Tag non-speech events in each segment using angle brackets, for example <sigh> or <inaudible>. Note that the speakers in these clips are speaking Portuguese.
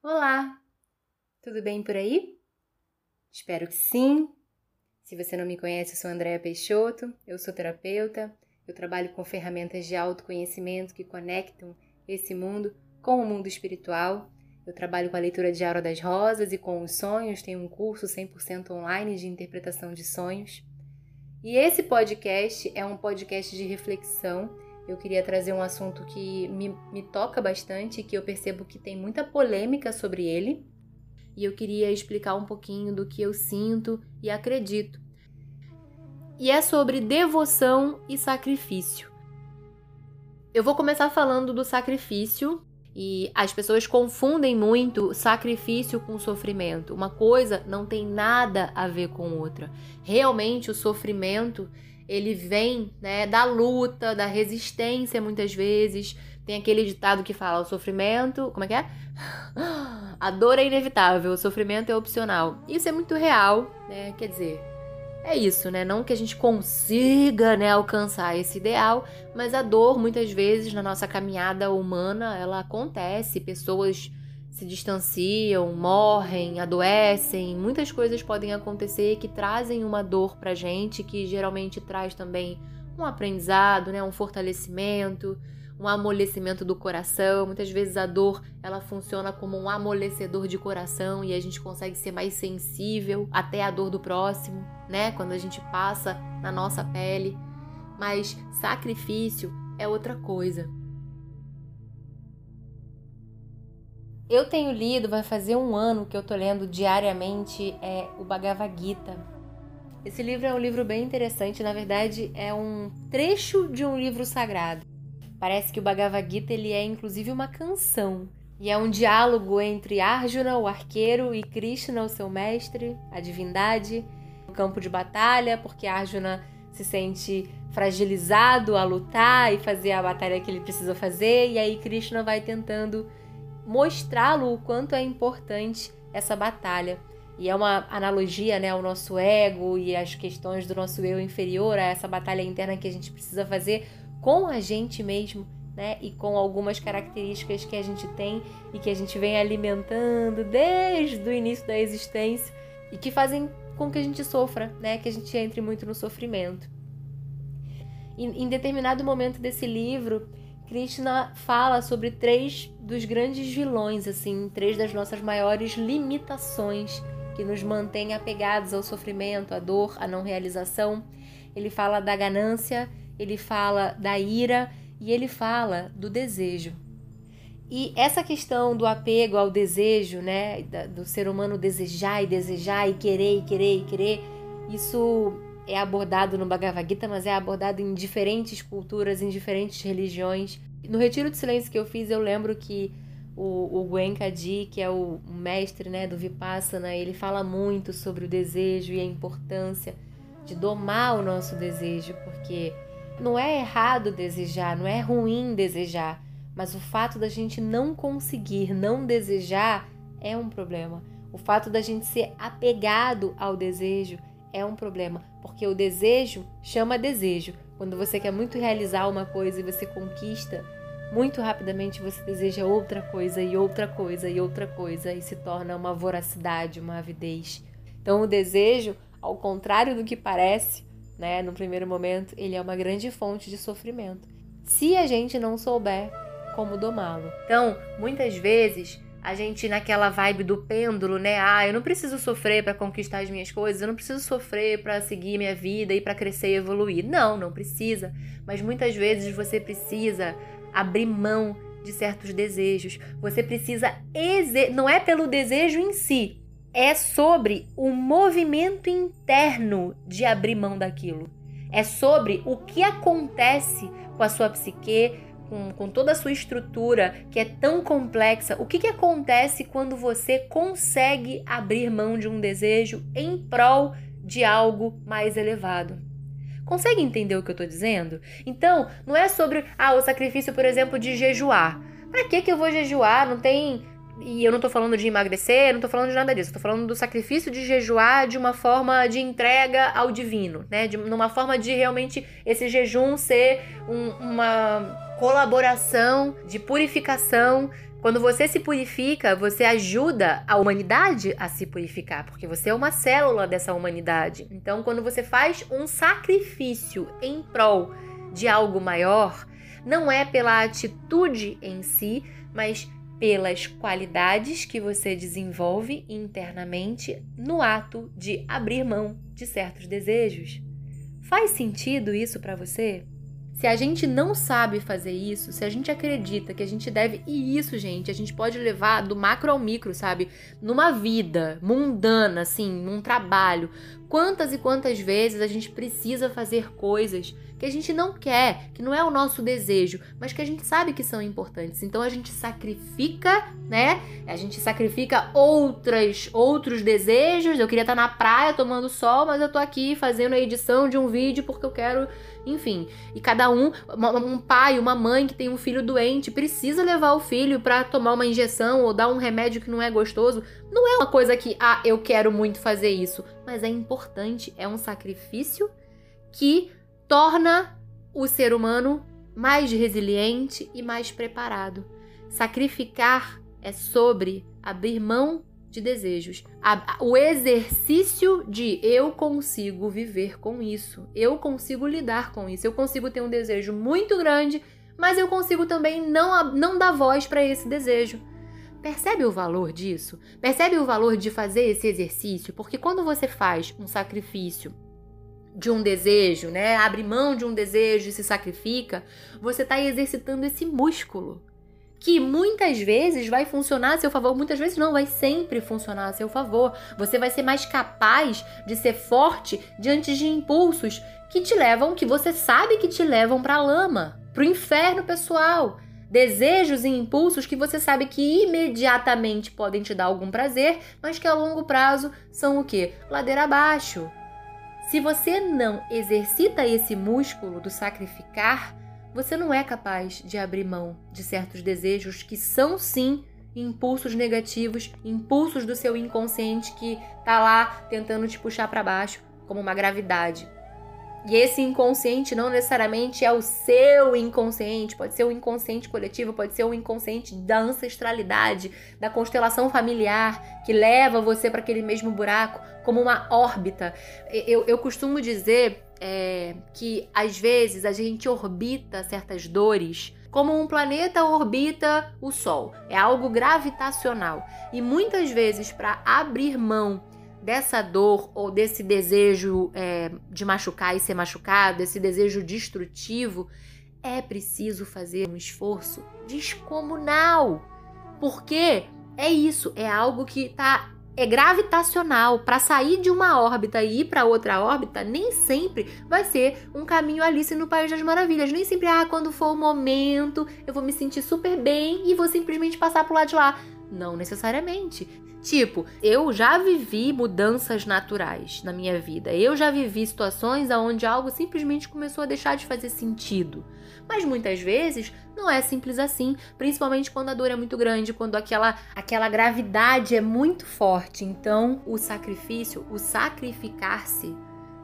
Olá! Tudo bem por aí? Espero que sim. Se você não me conhece, eu sou Andréa Peixoto, eu sou terapeuta, eu trabalho com ferramentas de autoconhecimento que conectam esse mundo com o mundo espiritual. Eu trabalho com a leitura de Aura das Rosas e com os sonhos, tenho um curso 100% online de interpretação de sonhos. E esse podcast é um podcast de reflexão. Eu queria trazer um assunto que me, me toca bastante, que eu percebo que tem muita polêmica sobre ele. E eu queria explicar um pouquinho do que eu sinto e acredito. E é sobre devoção e sacrifício. Eu vou começar falando do sacrifício, e as pessoas confundem muito sacrifício com sofrimento. Uma coisa não tem nada a ver com outra. Realmente o sofrimento, ele vem, né, da luta, da resistência muitas vezes. Tem aquele ditado que fala: o sofrimento, como é que é? <gasps> A dor é inevitável, o sofrimento é opcional. Isso é muito real, né? Quer dizer, é isso, né? Não que a gente consiga, né, alcançar esse ideal, mas a dor muitas vezes na nossa caminhada humana, ela acontece, pessoas se distanciam, morrem, adoecem, muitas coisas podem acontecer que trazem uma dor pra gente, que geralmente traz também um aprendizado, né, um fortalecimento, um amolecimento do coração. Muitas vezes a dor, ela funciona como um amolecedor de coração e a gente consegue ser mais sensível até a dor do próximo, né? Quando a gente passa na nossa pele. Mas sacrifício é outra coisa. Eu tenho lido, vai fazer um ano que eu tô lendo diariamente é o Bhagavad Gita. Esse livro é um livro bem interessante, na verdade é um trecho de um livro sagrado. Parece que o Bhagavad Gita ele é inclusive uma canção. E é um diálogo entre Arjuna, o arqueiro, e Krishna, o seu mestre, a divindade, no campo de batalha, porque Arjuna se sente fragilizado a lutar e fazer a batalha que ele precisa fazer, e aí Krishna vai tentando mostrá-lo o quanto é importante essa batalha. E é uma analogia né, ao nosso ego e às questões do nosso eu inferior, a essa batalha interna que a gente precisa fazer com a gente mesmo, né? E com algumas características que a gente tem e que a gente vem alimentando desde o início da existência e que fazem com que a gente sofra, né? Que a gente entre muito no sofrimento. E, em determinado momento desse livro, Krishna fala sobre três dos grandes vilões, assim, três das nossas maiores limitações que nos mantêm apegados ao sofrimento, à dor, à não realização. Ele fala da ganância, ele fala da ira e ele fala do desejo. E essa questão do apego ao desejo, né, do ser humano desejar e desejar e querer e querer e querer, isso é abordado no Bhagavad Gita, mas é abordado em diferentes culturas, em diferentes religiões. No retiro de silêncio que eu fiz, eu lembro que o, o Goenka-ji, que é o mestre né, do Vipassana, ele fala muito sobre o desejo e a importância de domar o nosso desejo, porque não é errado desejar, não é ruim desejar, mas o fato da gente não conseguir, não desejar é um problema. O fato da gente ser apegado ao desejo é um problema, porque o desejo chama desejo. Quando você quer muito realizar uma coisa e você conquista, muito rapidamente você deseja outra coisa e outra coisa e outra coisa e se torna uma voracidade, uma avidez. Então, o desejo, ao contrário do que parece, né? No primeiro momento, ele é uma grande fonte de sofrimento. Se a gente não souber como domá-lo. Então, muitas vezes a gente naquela vibe do pêndulo, né? Ah, eu não preciso sofrer para conquistar as minhas coisas, eu não preciso sofrer para seguir minha vida e para crescer e evoluir. Não, não precisa. Mas muitas vezes você precisa abrir mão de certos desejos. Você precisa exer... não é pelo desejo em si, é sobre o movimento interno de abrir mão daquilo. É sobre o que acontece com a sua psique, com, com toda a sua estrutura que é tão complexa. O que, que acontece quando você consegue abrir mão de um desejo em prol de algo mais elevado? Consegue entender o que eu estou dizendo? Então, não é sobre ah, o sacrifício, por exemplo, de jejuar. Para que, que eu vou jejuar? Não tem e eu não tô falando de emagrecer, não tô falando de nada disso. Tô falando do sacrifício de jejuar de uma forma de entrega ao divino, né? De uma forma de realmente esse jejum ser um, uma colaboração de purificação Quando você se purifica, você ajuda a humanidade a se purificar, porque você é uma célula dessa humanidade. Então, quando você faz um sacrifício em prol de algo maior, não é pela atitude em si, mas pelas qualidades que você desenvolve internamente no ato de abrir mão de certos desejos. Faz sentido isso para você? Se a gente não sabe fazer isso, se a gente acredita que a gente deve. E isso, gente, a gente pode levar do macro ao micro, sabe? Numa vida mundana, assim, num trabalho. Quantas e quantas vezes a gente precisa fazer coisas que a gente não quer, que não é o nosso desejo, mas que a gente sabe que são importantes. Então a gente sacrifica, né? A gente sacrifica outras outros desejos. Eu queria estar na praia tomando sol, mas eu tô aqui fazendo a edição de um vídeo porque eu quero, enfim. E cada um, um pai, uma mãe que tem um filho doente, precisa levar o filho para tomar uma injeção ou dar um remédio que não é gostoso. Não é uma coisa que, ah, eu quero muito fazer isso, mas é importante, é um sacrifício que torna o ser humano mais resiliente e mais preparado. Sacrificar é sobre abrir mão de desejos. O exercício de eu consigo viver com isso, eu consigo lidar com isso, eu consigo ter um desejo muito grande, mas eu consigo também não, não dar voz para esse desejo. Percebe o valor disso? Percebe o valor de fazer esse exercício? Porque quando você faz um sacrifício de um desejo, né? Abre mão de um desejo e se sacrifica, você está exercitando esse músculo. Que muitas vezes vai funcionar a seu favor, muitas vezes não, vai sempre funcionar a seu favor. Você vai ser mais capaz de ser forte diante de impulsos que te levam, que você sabe que te levam para a lama, para o inferno pessoal. Desejos e impulsos que você sabe que imediatamente podem te dar algum prazer, mas que a longo prazo são o que? Ladeira abaixo. Se você não exercita esse músculo do sacrificar, você não é capaz de abrir mão de certos desejos que são sim impulsos negativos, impulsos do seu inconsciente que tá lá tentando te puxar para baixo como uma gravidade. E esse inconsciente não necessariamente é o seu inconsciente, pode ser o inconsciente coletivo, pode ser o inconsciente da ancestralidade, da constelação familiar, que leva você para aquele mesmo buraco, como uma órbita. Eu, eu costumo dizer é, que às vezes a gente orbita certas dores como um planeta orbita o Sol. É algo gravitacional. E muitas vezes, para abrir mão dessa dor ou desse desejo é, de machucar e ser machucado, desse desejo destrutivo, é preciso fazer um esforço descomunal. Porque é isso, é algo que tá é gravitacional. Para sair de uma órbita e ir para outra órbita, nem sempre vai ser um caminho Alice no País das Maravilhas. Nem sempre, ah, quando for o momento, eu vou me sentir super bem e vou simplesmente passar pro lado de lá. Não necessariamente. Tipo, eu já vivi mudanças naturais na minha vida. Eu já vivi situações onde algo simplesmente começou a deixar de fazer sentido. Mas muitas vezes não é simples assim, principalmente quando a dor é muito grande, quando aquela aquela gravidade é muito forte. Então, o sacrifício, o sacrificar-se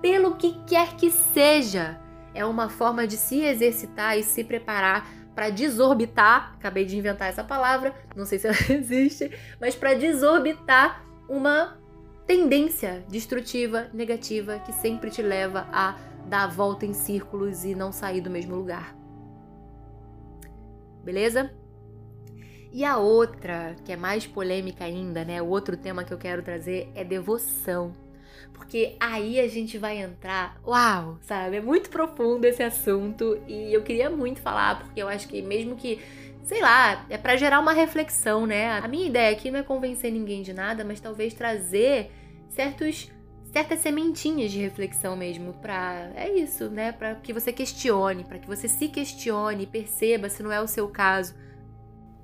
pelo que quer que seja, é uma forma de se exercitar e se preparar para desorbitar, acabei de inventar essa palavra, não sei se ela <laughs> existe, mas para desorbitar uma tendência destrutiva, negativa, que sempre te leva a dar a volta em círculos e não sair do mesmo lugar. Beleza? E a outra, que é mais polêmica ainda, né? O outro tema que eu quero trazer é devoção porque aí a gente vai entrar, uau, sabe? É muito profundo esse assunto e eu queria muito falar, porque eu acho que mesmo que sei lá, é para gerar uma reflexão, né? A minha ideia aqui não é convencer ninguém de nada, mas talvez trazer certos certas sementinhas de reflexão mesmo para é isso, né? Para que você questione, para que você se questione, perceba se não é o seu caso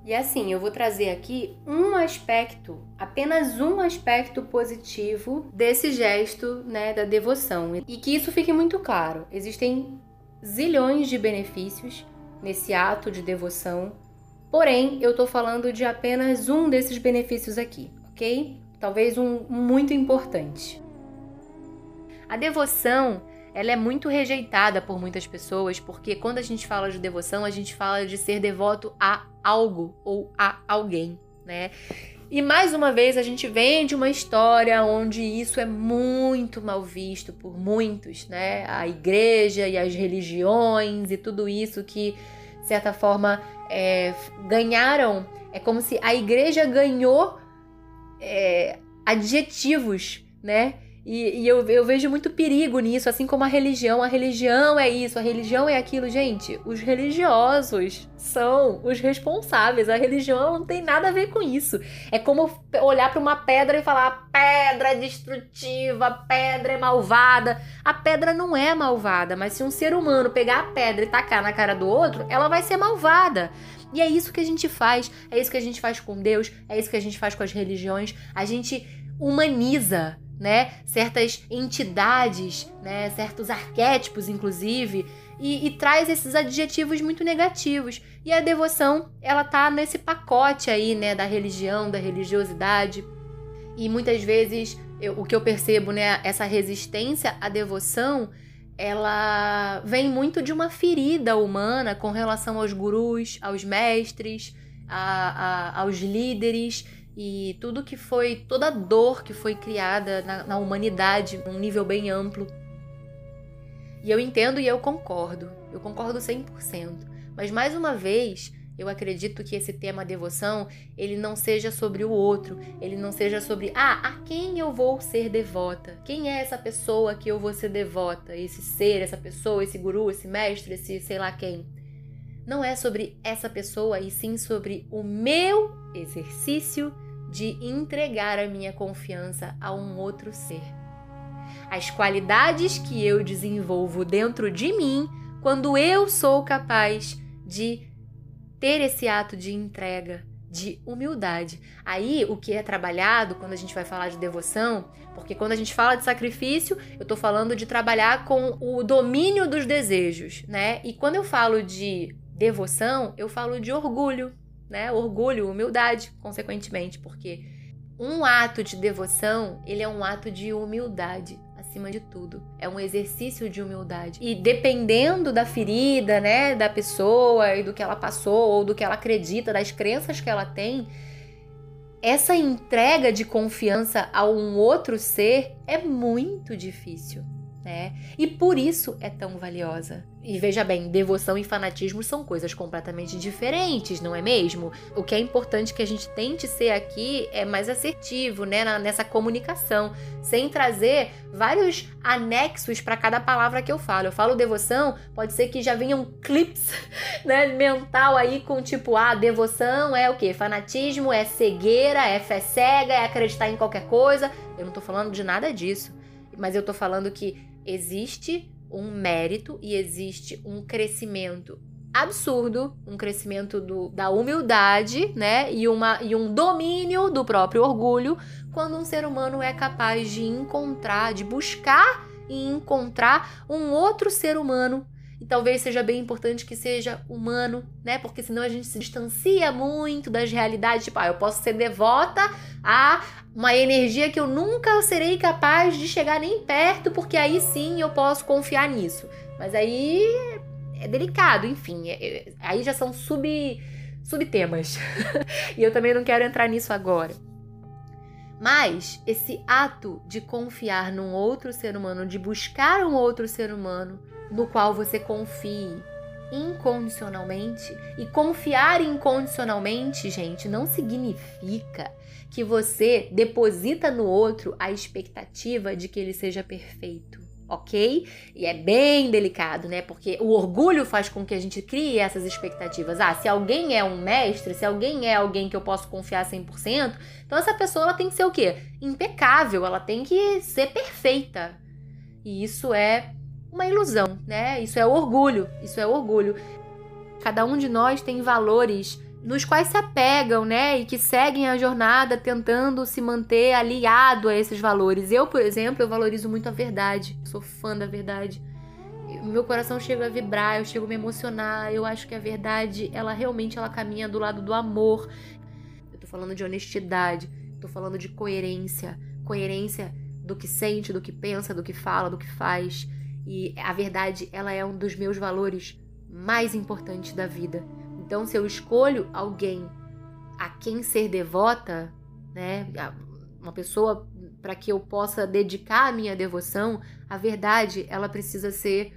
e assim, eu vou trazer aqui um aspecto, apenas um aspecto positivo desse gesto, né, da devoção. E que isso fique muito claro. Existem zilhões de benefícios nesse ato de devoção, porém, eu tô falando de apenas um desses benefícios aqui, ok? Talvez um muito importante. A devoção ela é muito rejeitada por muitas pessoas, porque quando a gente fala de devoção, a gente fala de ser devoto a algo ou a alguém, né? E mais uma vez a gente vem de uma história onde isso é muito mal visto por muitos, né? A igreja e as religiões e tudo isso que, de certa forma, é, ganharam. É como se a igreja ganhou é, adjetivos, né? E, e eu, eu, vejo muito perigo nisso, assim como a religião. A religião é isso, a religião é aquilo. Gente, os religiosos são os responsáveis. A religião não tem nada a ver com isso. É como olhar para uma pedra e falar: pedra é destrutiva, pedra é malvada. A pedra não é malvada, mas se um ser humano pegar a pedra e tacar na cara do outro, ela vai ser malvada. E é isso que a gente faz, é isso que a gente faz com Deus, é isso que a gente faz com as religiões. A gente humaniza né, certas entidades, né, certos arquétipos, inclusive, e, e, traz esses adjetivos muito negativos. E a devoção, ela tá nesse pacote aí, né, da religião, da religiosidade. E muitas vezes eu, o que eu percebo, né, essa resistência à devoção, ela vem muito de uma ferida humana com relação aos gurus, aos mestres, a, a, aos líderes e tudo que foi, toda a dor que foi criada na, na humanidade, num nível bem amplo. E eu entendo e eu concordo, eu concordo 100%. Mas mais uma vez, eu acredito que esse tema devoção, ele não seja sobre o outro, ele não seja sobre, ah, a quem eu vou ser devota? Quem é essa pessoa que eu vou ser devota? Esse ser, essa pessoa, esse guru, esse mestre, esse sei lá quem. Não é sobre essa pessoa, e sim sobre o meu exercício de entregar a minha confiança a um outro ser. As qualidades que eu desenvolvo dentro de mim quando eu sou capaz de ter esse ato de entrega, de humildade. Aí, o que é trabalhado quando a gente vai falar de devoção, porque quando a gente fala de sacrifício, eu tô falando de trabalhar com o domínio dos desejos, né? E quando eu falo de devoção, eu falo de orgulho, né? Orgulho, humildade, consequentemente, porque um ato de devoção, ele é um ato de humildade acima de tudo. É um exercício de humildade. E dependendo da ferida, né, da pessoa e do que ela passou ou do que ela acredita, das crenças que ela tem, essa entrega de confiança a um outro ser é muito difícil né? E por isso é tão valiosa. E veja bem, devoção e fanatismo são coisas completamente diferentes, não é mesmo? O que é importante que a gente tente ser aqui é mais assertivo, né, nessa comunicação, sem trazer vários anexos para cada palavra que eu falo. Eu falo devoção, pode ser que já venham clips, <laughs> né, mental aí com tipo, ah, devoção é o quê? Fanatismo é cegueira, é fé cega, é acreditar em qualquer coisa. Eu não tô falando de nada disso, mas eu tô falando que existe um mérito e existe um crescimento absurdo, um crescimento do, da humildade, né? E, uma, e um domínio do próprio orgulho quando um ser humano é capaz de encontrar, de buscar e encontrar um outro ser humano e talvez seja bem importante que seja humano, né? Porque senão a gente se distancia muito das realidades. Tipo, ah, eu posso ser devota a uma energia que eu nunca serei capaz de chegar nem perto, porque aí sim eu posso confiar nisso. Mas aí é delicado, enfim. É, é, aí já são sub, subtemas. <laughs> e eu também não quero entrar nisso agora. Mas esse ato de confiar num outro ser humano, de buscar um outro ser humano, no qual você confie incondicionalmente. E confiar incondicionalmente, gente, não significa que você deposita no outro a expectativa de que ele seja perfeito. Ok? E é bem delicado, né? Porque o orgulho faz com que a gente crie essas expectativas. Ah, se alguém é um mestre, se alguém é alguém que eu posso confiar 100%, então essa pessoa ela tem que ser o quê? Impecável, ela tem que ser perfeita. E isso é uma ilusão, né? Isso é orgulho, isso é orgulho. Cada um de nós tem valores nos quais se apegam, né? E que seguem a jornada tentando se manter aliado a esses valores. Eu, por exemplo, eu valorizo muito a verdade. Sou fã da verdade. Meu coração chega a vibrar, eu chego a me emocionar. Eu acho que a verdade, ela realmente ela caminha do lado do amor. Eu tô falando de honestidade, tô falando de coerência, coerência do que sente, do que pensa, do que fala, do que faz. E a verdade, ela é um dos meus valores mais importantes da vida. Então, se eu escolho alguém a quem ser devota, né, uma pessoa para que eu possa dedicar a minha devoção, a verdade, ela precisa ser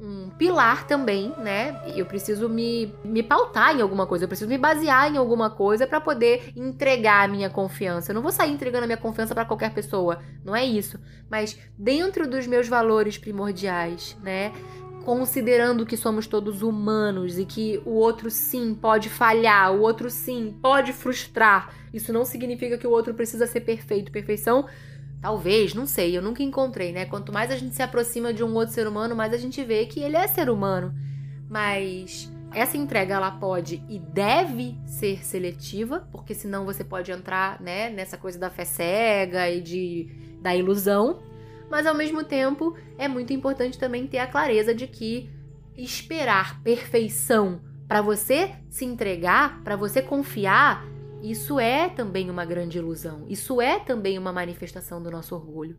um pilar também, né? Eu preciso me, me pautar em alguma coisa, eu preciso me basear em alguma coisa para poder entregar a minha confiança. Eu não vou sair entregando a minha confiança para qualquer pessoa, não é isso. Mas dentro dos meus valores primordiais, né? Considerando que somos todos humanos e que o outro sim pode falhar, o outro sim pode frustrar. Isso não significa que o outro precisa ser perfeito. Perfeição Talvez, não sei, eu nunca encontrei, né? Quanto mais a gente se aproxima de um outro ser humano, mais a gente vê que ele é ser humano. Mas essa entrega ela pode e deve ser seletiva, porque senão você pode entrar, né, nessa coisa da fé cega e de da ilusão. Mas ao mesmo tempo, é muito importante também ter a clareza de que esperar perfeição para você se entregar, para você confiar, isso é também uma grande ilusão. Isso é também uma manifestação do nosso orgulho.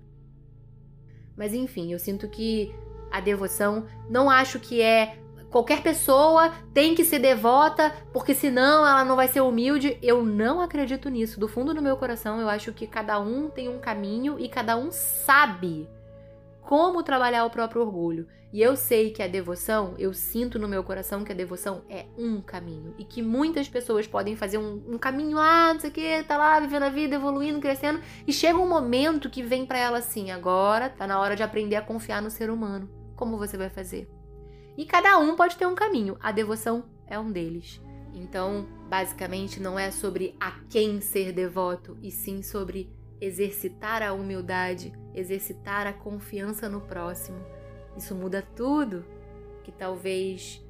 Mas enfim, eu sinto que a devoção não acho que é qualquer pessoa tem que ser devota, porque senão ela não vai ser humilde. Eu não acredito nisso. Do fundo do meu coração, eu acho que cada um tem um caminho e cada um sabe como trabalhar o próprio orgulho. E eu sei que a devoção, eu sinto no meu coração que a devoção é um caminho. E que muitas pessoas podem fazer um, um caminho lá, não sei o que, tá lá vivendo a vida, evoluindo, crescendo. E chega um momento que vem para ela assim: agora tá na hora de aprender a confiar no ser humano. Como você vai fazer? E cada um pode ter um caminho. A devoção é um deles. Então, basicamente, não é sobre a quem ser devoto, e sim sobre exercitar a humildade, exercitar a confiança no próximo. Isso muda tudo, que talvez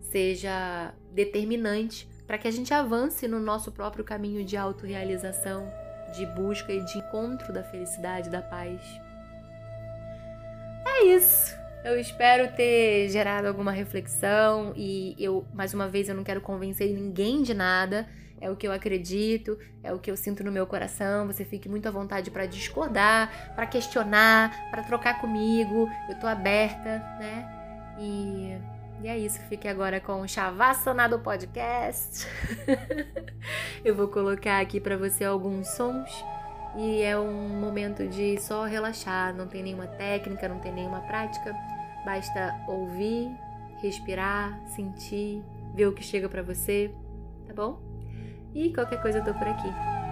seja determinante para que a gente avance no nosso próprio caminho de autorrealização, de busca e de encontro da felicidade, da paz. É isso. Eu espero ter gerado alguma reflexão e eu, mais uma vez, eu não quero convencer ninguém de nada é o que eu acredito, é o que eu sinto no meu coração. Você fique muito à vontade para discordar, para questionar, para trocar comigo. Eu tô aberta, né? E, e é isso. Fique agora com o Shavasana do podcast. <laughs> eu vou colocar aqui para você alguns sons. E é um momento de só relaxar, não tem nenhuma técnica, não tem nenhuma prática. Basta ouvir, respirar, sentir, ver o que chega para você, tá bom? E qualquer coisa eu tô por aqui.